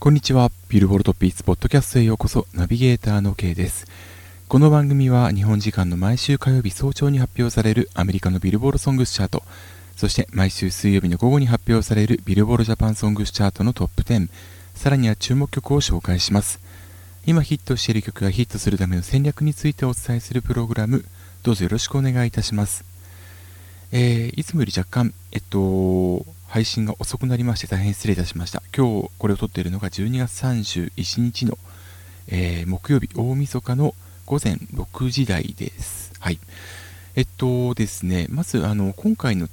こんにちは。ビルボルトピースポッドキャストへようこそ、ナビゲーターの K です。この番組は日本時間の毎週火曜日早朝に発表されるアメリカのビルボールソングスチャート、そして毎週水曜日の午後に発表されるビルボールジャパンソングスチャートのトップ10、さらには注目曲を紹介します。今ヒットしている曲がヒットするための戦略についてお伝えするプログラム、どうぞよろしくお願いいたします。えー、いつもより若干、えっと、配信が遅くなりまして大変失礼いたしました。今日これを撮っているのが12月31日の、えー、木曜日大晦日の午前6時台です。はい。えっとですね、まずあの今回の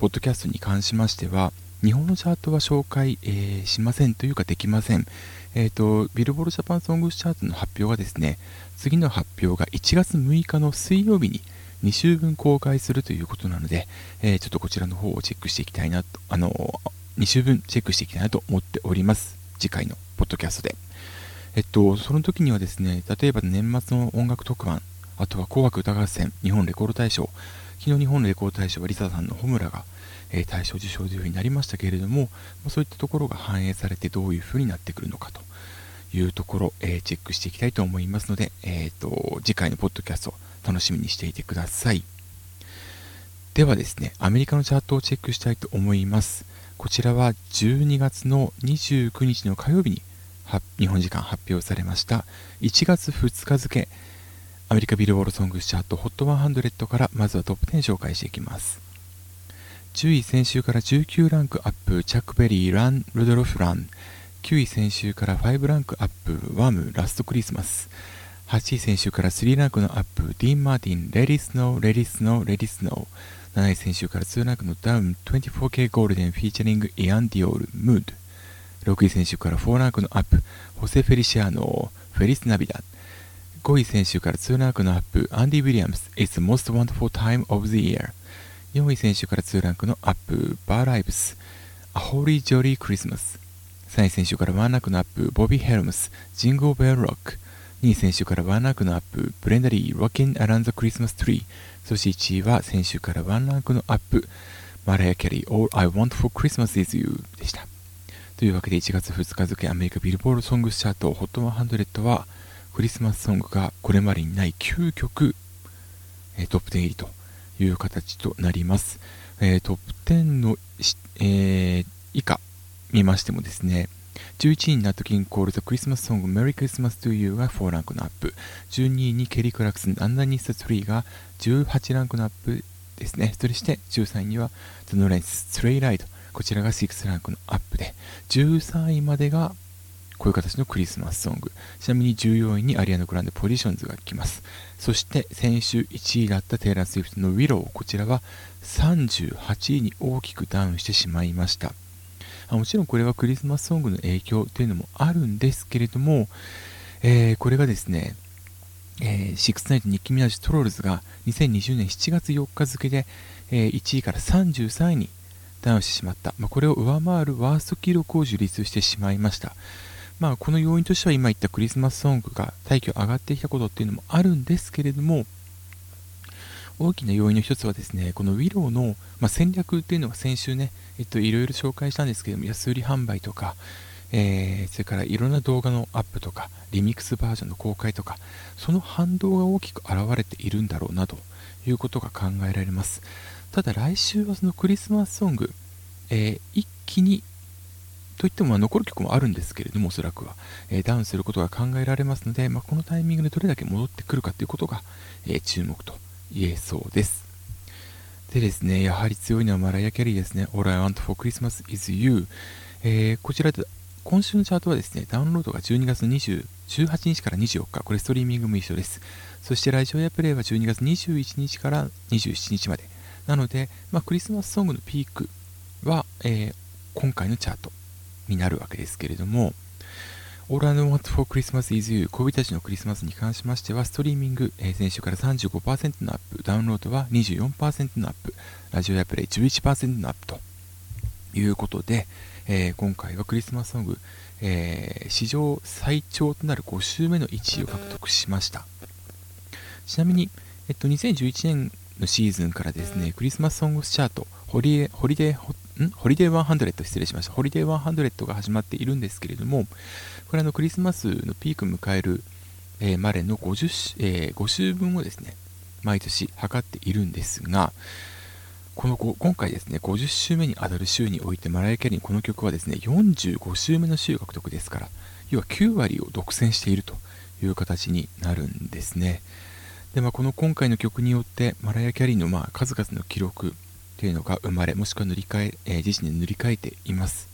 ポッドキャストに関しましては、日本のチャートは紹介、えー、しませんというかできません。えっ、と、ビルボールジャパンソングスチャートの発表がですね、次の発表が1月6日の水曜日に2週分公開するということなので、えー、ちょっとこちらの方をチェックしていきたいなと、あの2週分チェックしていきたいなと思っております。次回のポッドキャストで。えっと、その時にはですね、例えば年末の音楽特番、あとは紅白歌合戦、日本レコード大賞、昨日日本レコード大賞はリサさんのホムラが、えー、大賞受賞というふうになりましたけれども、まそういったところが反映されてどういうふうになってくるのかというところ、えー、チェックしていきたいと思いますので、えーと次回のポッドキャスト、楽しみにしていてください。ではですね、アメリカのチャートをチェックしたいと思います。こちらは12月の29日の火曜日に日本時間発表されました1月2日付アメリカビルボールソングスチャート HOT100 からまずはトップ10紹介していきます10位先週から19ランクアップチャックベリーランルドロフラン9位先週から5ランクアップワームラストクリスマス8位先週から3ランクのアップ、ディーン・マーティン、 Let It Snow、Let It Snow、Let It Snow。7位先週から2ランクのダウン、24K ゴールデン featuring、イアン・ディオール、 Mood。6位先週から4ランクのアップ、ホセ・フェリシアーノ、 Feliz Navidad。5位先週から2ランクのアップ、アンディ・ウィリアムス、It's the most wonderful time of the year。4位先週から2ランクのアップ、バーライブス、A Holy Jolly Christmas。3位選手から1ランクのアップ、ボビー・ヘルムス、 Jingle Bell Rock。2位先週からワンランクのアップ、ブレンダ・リー、Rockin' Around the Christmas Tree。そして1位は先週からワンランクのアップ、マライア・キャリー、All I Want for Christmas is You でした。というわけで1月2日付アメリカビルボードソングスチャート HOT100 はクリスマスソングがこれまでにない9曲、え、トップ10入りという形となります。え、トップ10の、えー、以下見ましてもですね、11位になったキングコール The Christmas Song Merry Christmas to You が4ランクのアップ。12位にケリー・クラークソン Underneath the Tree が18ランクのアップですね。そして13位には The Ronettes Sleigh Ride こちらが6ランクのアップで、13位までがこういう形のクリスマスソング。ちなみに14位にアリアナ・グランデ Positions が来ます。そして先週1位だったテイラー・スウィフトの Willow。こちらは38位に大きくダウンしてしまいました。もちろんこれはクリスマスソングの影響というのもあるんですけれども、えー、これがですね、えー、シックスナインニッキー・ミナージュ・トロールズが2020年7月4日付で、えー、1位から33位にダウンしてしまった、まあ、これを上回るワースト記録を樹立してしまいました。まあ、この要因としては今言ったクリスマスソングが大挙上がってきたことっていうのもあるんですけれども、大きな要因の一つはですね、この Willow の、まあ、戦略っていうのが先週ね、えっと、いろいろ紹介したんですけども、安売り販売とか、えー、それからいろんな動画のアップとか、リミックスバージョンの公開とか、その反動が大きく現れているんだろうなということが考えられます。ただ来週はそのクリスマスソング、えー、一気にといっても残る曲もあるんですけれども、おそらくは、えー、ダウンすることが考えられますので、まあ、このタイミングでどれだけ戻ってくるかということが、えー、注目と言えそうです。でですね、やはり強いのはマライア・キャリーですね。All I Want for Christmas is You。えー、こちらで、今週のチャートはですね、ダウンロードが12月20 18日から24日、これストリーミングも一緒です。そしてラジオやプレイは12月21日から27日まで。なので、まあ、クリスマスソングのピークは、えー、今回のチャートになるわけですけれども、All I Want for Christmas is You 恋人たちのクリスマスに関しましては、ストリーミング、えー、先週から35%のアップ、ダウンロードは24%のアップ、ラジオやプレイ11%のアップということで、えー、今回はクリスマスソング、えー、史上最長となる5週目の1位を獲得しました。ちなみに、えっと、2011年のシーズンからですね、クリスマスソングスチャート、ホリデーホッん？ホリデー100失礼しました。ホリデー100が始まっているんですけれども、これあのクリスマスのピーク迎える、えー、までの 50,、えー、5週分をですね、毎年測っているんですが、この今回ですね、50週目に当たる週においてマライア・キャリーこの曲はですね、45週目の週獲得ですから、要は9割を独占しているという形になるんですね。で、まあ、この今回の曲によってマライア・キャリーのまあ数々の記録というのが生まれ、もしくは塗り替え、えー、自身で塗り替えています。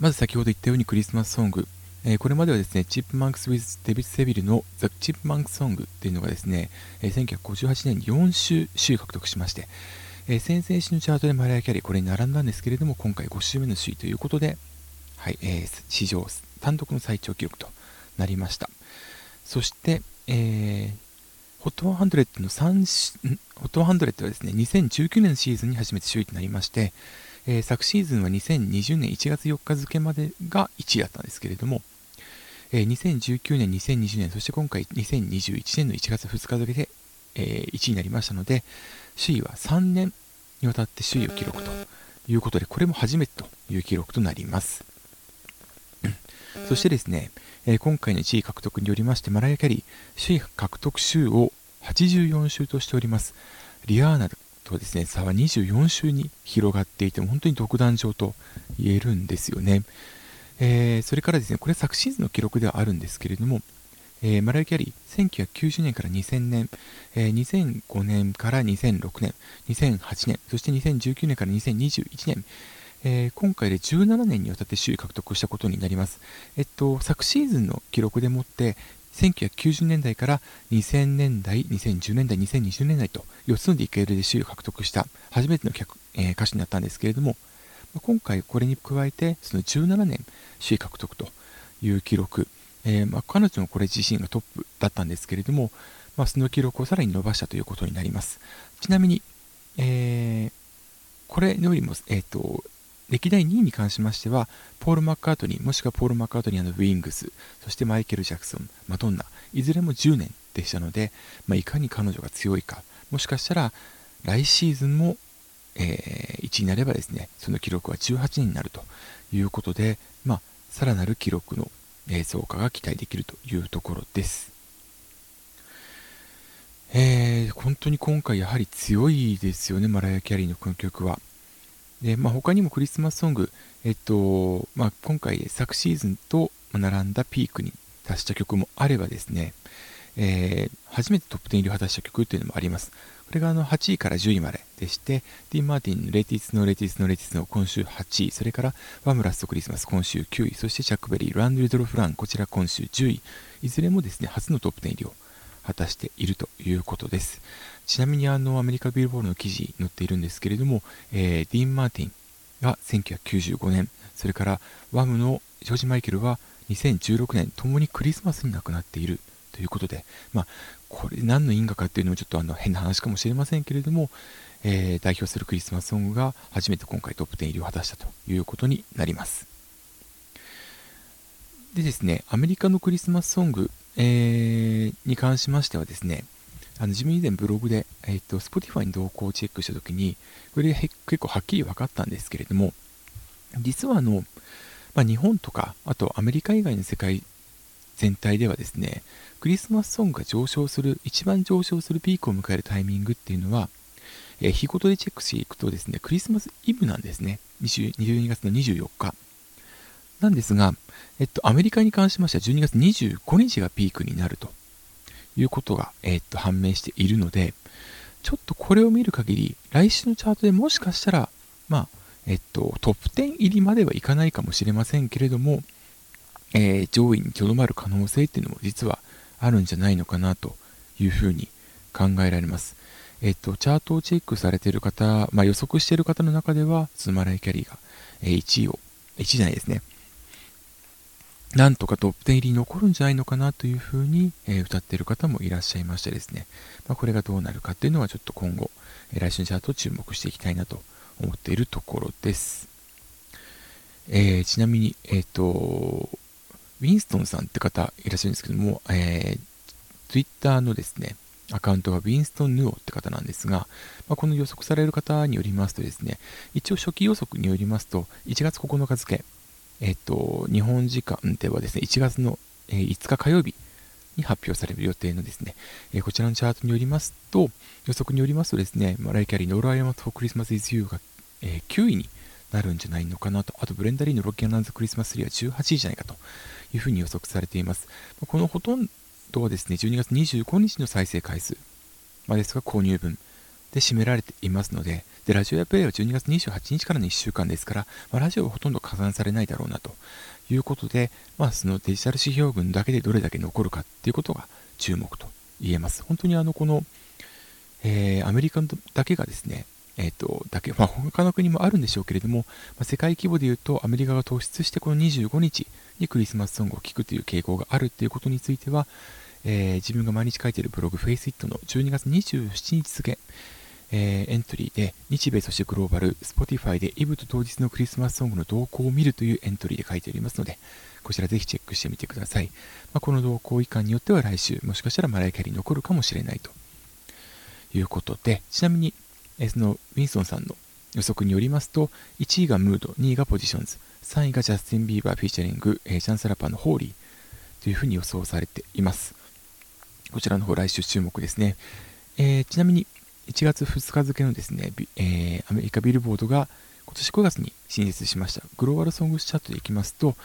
まず先ほど言ったようにクリスマスソング、えー、これまではですね、チップマンクス・ウィズ・デビッド・セビルのザ・チップマンクソングっていうのがですね、えー、1958年に4週、週獲得しまして、えー、先々週のチャートでマライア・キャリーこれに並んだんですけれども、今回5週目の首位ということで、はい、えー、史上単独の最長記録となりました。そして、えー、ホット100の3、ホット100はですね、2019年シーズンに初めて首位となりまして、えー、昨シーズンは2020年1月4日付までが1位だったんですけれども、えー、2019年、2020年、そして今回2021年の1月2日付で、えー、1位になりましたので、首位は3年にわたって首位を記録ということで、これも初めてという記録となります。そしてですね、え、今回の1位獲得によりまして、マライア・キャリー、首位獲得週を84週としております。リアーナとですね、差は24週に広がっていて、本当に独壇場と言えるんですよね。えー、それからですね、これは昨シーズンの記録ではあるんですけれども、えー、マライキャリー、1990年から2000年、えー、2005年から2006年、2008年、そして2019年から2021年、えー、今回で17年にわたって首位獲得したことになります。えっと、昨シーズンの記録でもって、1990年代から2000年代、2010年代、2020年代と4つのディケールで首位を獲得した初めての客、えー、歌手になったんですけれども、今回これに加えてその17年首位獲得という記録、えー、まあ、彼女もこれ自身がトップだったんですけれども、まあ、その記録をさらに伸ばしたということになります。ちなみに、えー、これよりも、えーと歴代2位に関しましては、ポール・マッカートニー、もしくはポール・マッカートニーのウィングス、そしてマイケル・ジャクソン、マドンナ、いずれも10年でしたので、まあ、いかに彼女が強いか、もしかしたら来シーズンも、えー、1位になればですね、その記録は18年になるということで、まあ、さらなる記録の、増加が期待できるというところです。えー、本当に今回やはり強いですよね、マライア・キャリーのこの曲は。で、まあ、他にもクリスマスソング、えっと、まあ、今回昨シーズンと並んだピークに達した曲もあればですね、えー、初めてトップ10入りを果たした曲というのもあります。これがあの8位から10位まででして、ディン・マーティンのレティスのレティスのレティスの今週8位、それからワムラストクリスマス今週9位、そしてチャックベリー、ランドリドロフラン、こちら今週10位、いずれもですね、初のトップ10入りを果たしているということです。ちなみにあのアメリカビルボールの記事に載っているんですけれども、えー、ディーン・マーティンが1995年、それからワムのジョージ・マイケルは2016年、ともにクリスマスに亡くなっているということで、まあ、これ何の因果かっていうのもちょっとあの変な話かもしれませんけれども、えー、代表するクリスマスソングが初めて今回トップ10入りを果たしたということになります。でですね、アメリカのクリスマスソング、えー、に関しましてはですね、あの自分以前ブログで、えーと、Spotify に動向をチェックしたときに、これ結構はっきり分かったんですけれども、実はあの、まあ、日本とか、あとアメリカ以外の世界全体ではですね、クリスマスソングが上昇する、一番上昇するピークを迎えるタイミングっていうのは、えー、日ごとでチェックしていくとですね、クリスマスイブなんですね。12月の24日。なんですが、えっと、アメリカに関しましては12月25日がピークになるということが、えっと、判明しているので、ちょっとこれを見る限り、来週のチャートでもしかしたら、まあ、えっと、トップ10入りまではいかないかもしれませんけれども、えー、上位にとどまる可能性っていうのも実はあるんじゃないのかなというふうに考えられます。えっと、チャートをチェックされている方、まあ、予測している方の中では、スマライキャリーが、1位を、1位じゃないですね、なんとかトップ10入り残るんじゃないのかなというふうに、え、歌っている方もいらっしゃいましてですね、まあ、これがどうなるかっていうのはちょっと今後、え、来週のチャートを注目していきたいなと思っているところです。えー、ちなみに、えっ、と、ウィンストンさんって方いらっしゃるんですけども、えー、Twitter のですね、アカウントがウィンストン・ヌオって方なんですが、まあ、この予測される方によりますとですね、一応初期予測によりますと、1月9日付、えっと、日本時間ではですね、1月の5日火曜日に発表される予定のですね、えこちらのチャートによりますと、予測によりますとですね、マライキャリーのオールアイアマトクリスマスイズユーが、え9位になるんじゃないのかなと、あとブレンダリーのロッキーランズクリスマスリーは18位じゃないかというふうに予測されています。このほとんどはですね、12月25日の再生回数。まですが購入分。で占められていますので、でラジオやプレイは12月28日からの1週間ですから、まあ、ラジオはほとんど加算されないだろうなということで、まあ、そのデジタル指標群だけでどれだけ残るかっていうことが注目と言えます。本当にあの、この、えー、アメリカだけがですね、えっ、ー、と、だけ、まあ、他の国もあるんでしょうけれども、まあ、世界規模で言うと、アメリカが突出してこの25日にクリスマスソングを聴くという傾向があるっていうことについては、えー、自分が毎日書いているブログ FaceIt の12月27日付、えー、エントリーで日米そしてグローバル Spotify でイブと当日のクリスマスソングの動向を見るというエントリーで書いておりますのでこちらぜひチェックしてみてください、まあ、この動向如何によっては来週もしかしたらマライア・キャリー残るかもしれないということでちなみに、え、そのウィンソンさんの予測によりますと1位がムード2位がポジションズ3位がジャスティン・ビーバーフィーチャリング、えー、チャンス・ザ・ラッパーのホーリーというふうに予想されていますこちらの方来週注目ですね、えー、ちなみに1月2日付のですね、えー、アメリカビルボードが今年5月に新設しました。グローバルソングスチャートでいきますと、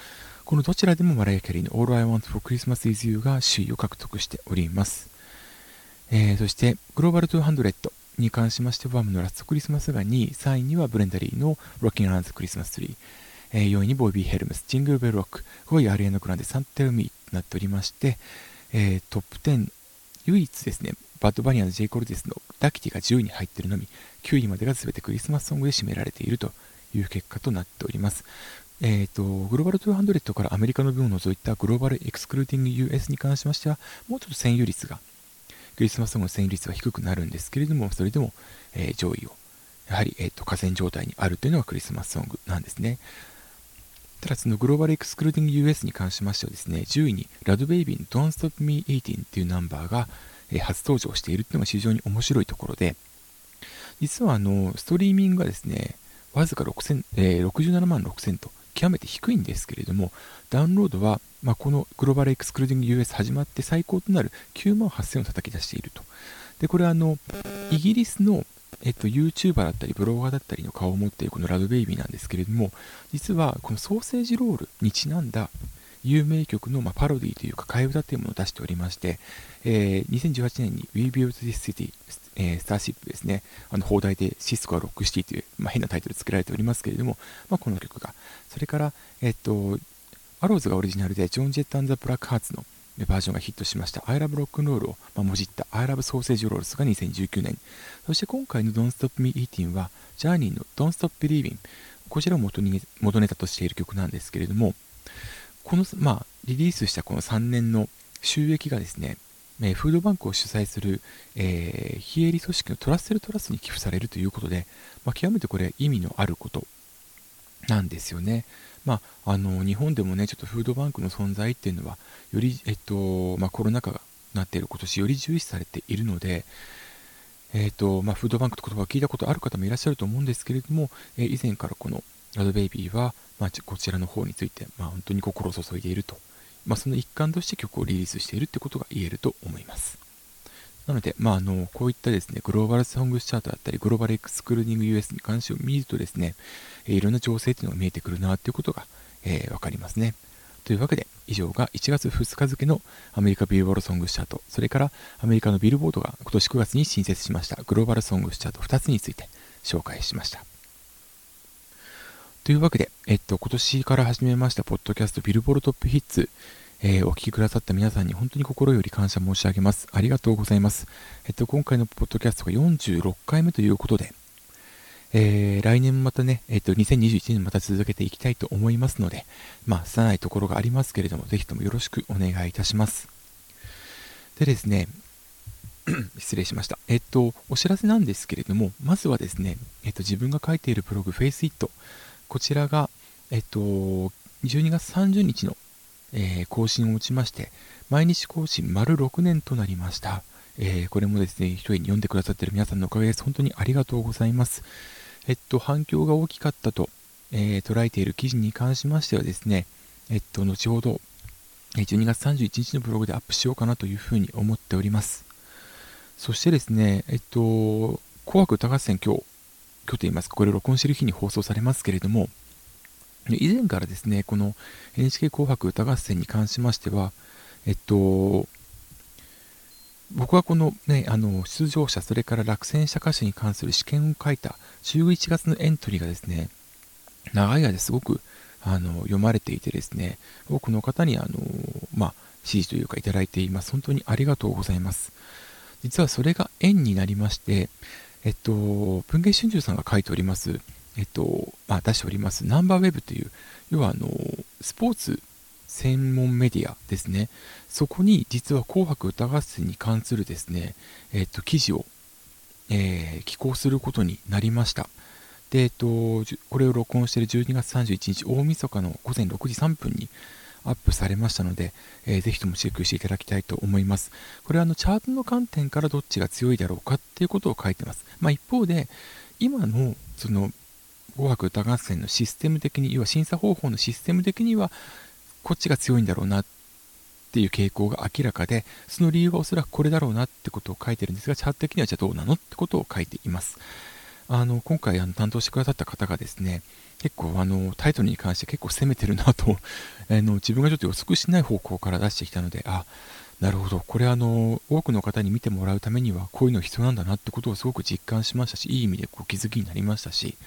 このどちらでもマライア・キャリーの All I Want for Christmas is You が首位を獲得しております。えー、そして、グローバル200に関しましては、のラストクリスマスが2位、3位にはブレンダリーの Rocking Around the Christmas Tree、えー、4位にボイビー・ヘルムス、ジングル・ベル・ロック、5位アリアノ・グランデ、サンテル・ミーとなっておりまして、えー、トップ10、唯一ですね、バッドバニアの J. コルテスのダキティが10位に入っているのみ、9位までが全てクリスマスソングで占められているという結果となっております。えーと、グローバル200からアメリカの分を除いたグローバルエクスクルーティング US に関しましては、もうちょっと占有率が、クリスマスソングの占有率は低くなるんですけれども、それでも、えー、上位を、やはり、えーと、河川状態にあるというのがクリスマスソングなんですね。ただ、そのグローバルエクスクルーティング US に関しましてはですね、10位にラドベイビーの Don't Stop Me Eating っていうナンバーが、初登場しているっていうのが非常に面白いところで、実はあの、ストリーミングがですね、わずか6000、えー、67万6000と極めて低いんですけれども、ダウンロードは、まあ、このグローバルエクスクルーディング US 始まって最高となる9万8000を叩き出していると。で、これあの、イギリスの、えっと、YouTuber だったり、ブロガーだったりの顔を持っているこのラドベイビーなんですけれども、実はこのソーセージロールにちなんだ有名曲の、ま、パロディというか替え歌というものを出しておりまして、えー、2018年に We Built This City、えー、スターシップですね、あの放題でシスコはロックシティという、まあ、変なタイトル付けられておりますけれども、まあ、この曲が、それから、えっと、アローズがオリジナルで、ジョン・ジェット・アン・ザ・ブラック・ハーツのバージョンがヒットしました。I Love Rock and Roll を、まあ、もじった。I Love Sausage Rolls が2019年、そして今回の Don't Stop Me Eating は、ジャーニーの Don't Stop Believing、こちらを元に元ネタとしている曲なんですけれども、この、まあ、リリースしたこの3年の収益がですね、えフードバンクを主催する、えー、非営利組織のトラッセルトラスに寄付されるということで、まあ、極めてこれ意味のあること。なんですよね。まあ、あの日本でもね、ちょっとフードバンクの存在っていうのは、より、えっとまあ、コロナ禍がなっている今年、より重視されているので、えっとまあ、フードバンクって言葉を聞いたことある方もいらっしゃると思うんですけれども、え以前からこのラドベイビーは、まあ、こちらの方について、まあ、本当に心を注いでいると、まあ、その一環として曲をリリースしているということが言えると思います。なので、まあ、あのこういったですね、グローバルソングスチャートだったり、グローバルエクスクルーディング US に関して見るとですね、いろんな情勢というのが見えてくるなということが、えー、わかりますね。というわけで、以上が1月2日付のアメリカビルボードソングスチャート、それからアメリカのビルボードが今年9月に新設しましたグローバルソングスチャート2つについて紹介しました。というわけで、えっと、今年から始めました、ポッドキャストビルボールトップヒッツ、えー、お聞きくださった皆さんに本当に心より感謝申し上げます。ありがとうございます。えっと、今回のポッドキャストが46回目ということで、えー、来年またね、えっと、2021年また続けていきたいと思いますので、まあ、拙いところがありますけれども、ぜひともよろしくお願いいたします。でですね、失礼しました。えっと、お知らせなんですけれども、まずはですね、えっと、自分が書いているブログ、FaceIt、こちらが、えっと、12月30日の、えー、更新を打ちまして、毎日更新丸6年となりました。えー、これもですね、一人に読んでくださっている皆さんのおかげです。本当にありがとうございます。えっと、反響が大きかったと、えー、捉えている記事に関しましてはですね、えっと、後ほど、12月31日のブログでアップしようかなというふうに思っております。そしてですね、えっと、紅白歌合戦今日、今日と言いますか、これ録音している日に放送されますけれども、以前からですね、この NHK 紅白歌合戦に関しましては、えっと、僕はこのね、あの、出場者、それから落選した歌手に関する試験を書いた11月のエントリーがですね、長い間すごくあの読まれていてですね、多くの方にあの、まあ、支持というかいただいています。本当にありがとうございます。実はそれが縁になりまして、えっと、文芸春秋さんが書いております、えっと、まあ、出しております、ナンバーウェブという、要はあの、スポーツ専門メディアですね。そこに実は紅白歌合戦に関するですね、えっと、記事を、えー、寄稿することになりました。で、えっと、これを録音している12月31日、大晦日の午前6時3分にアップされましたので、えー、ぜひともチェックしていただきたいと思います。これはあのチャートの観点からどっちが強いだろうかっていうことを書いてます。まあ、一方で、今のその紅白歌合戦のシステム的に、要は審査方法のシステム的には、こっちが強いんだろうなっていう傾向が明らかで、その理由はおそらくこれだろうなってことを書いてるんですが、チャート的にはじゃあどうなのってことを書いています。あの今回あの担当してくださった方がですね、結構あのタイトルに関して結構攻めてるなと あの自分がちょっと予測しない方向から出してきたので、あ、なるほど、これあの多くの方に見てもらうためにはこういうの必要なんだなってことをすごく実感しましたし、いい意味でこう気づきになりましたし、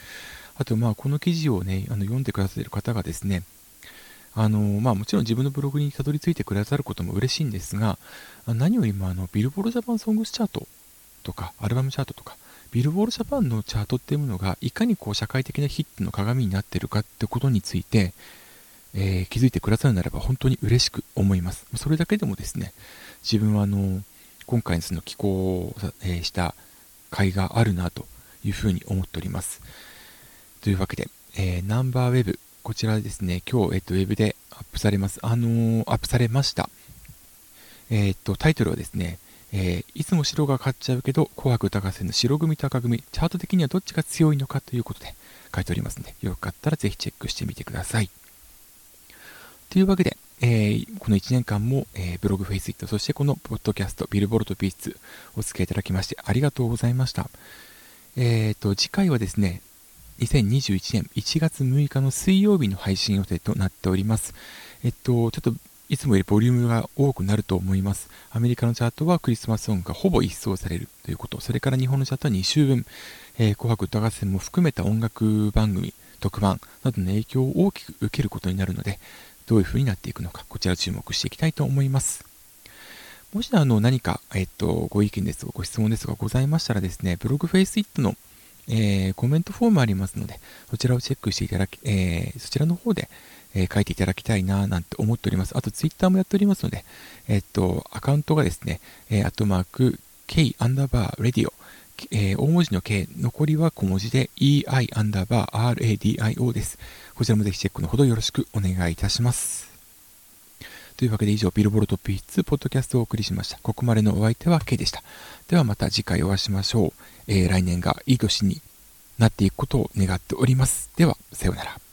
あとまあこの記事をね、あの読んでくださっている方がですね、あのまあ、もちろん自分のブログにたどり着いてくださることも嬉しいんですが、何よりもあのビルボールジャパンソングスチャートとか、アルバムチャートとか、ビルボールジャパンのチャートっていうものがいかにこう社会的なヒットの鏡になっているかってことについて、えー、気づいてくださるならば本当に嬉しく思います。それだけでもですね、自分はあの今回のその寄稿を、え、した甲斐があるなというふうに思っております。というわけで、えー、ナンバーウェブ、こちらですね、今日、えっと、ウェブでアップされます。あのー、アップされました。えっと、タイトルはですね、え、いつも白が勝っちゃうけど、紅白歌合戦の白組と赤組、チャート的にはどっちが強いのかということで書いておりますので、よかったらぜひチェックしてみてください。というわけで、えー、この1年間も、えー、ブログ、フェイスイット、そしてこのポッドキャスト、ビルボルトピーツ、お付き合いいただきましてありがとうございました。えっ、ー、と、次回はですね、2021年1月6日の水曜日の配信予定となっております。えっと、ちょっといつもよりボリュームが多くなると思います。アメリカのチャートはクリスマスソングがほぼ一掃されるということ、それから日本のチャートは2週分、えー、紅白歌合戦も含めた音楽番組、特番などの影響を大きく受けることになるので、どういう風になっていくのか、こちら注目していきたいと思います。もしあの何か、えっと、ご意見ですとかご質問ですとかございましたらですね、ブログフェイスイットの、えー、コメントフォームありますので、そちらをチェックしていただき、えー、そちらの方で、えー、書いていただきたいななんて思っております。あと、ツイッターもやっておりますので、えっと、アカウントがですね、えー、アットマーク、K アンダーバー、レディオ、えー、大文字の K、残りは小文字で EI アンダーバー RADIO です。こちらもぜひチェックのほどよろしくお願いいたします。というわけで以上、ビルボルトピーツポッドキャストをお送りしました。ここまでのお相手は K でした。ではまた次回お会いしましょう。えー、来年がいい年になっていくことを願っております。では、さようなら。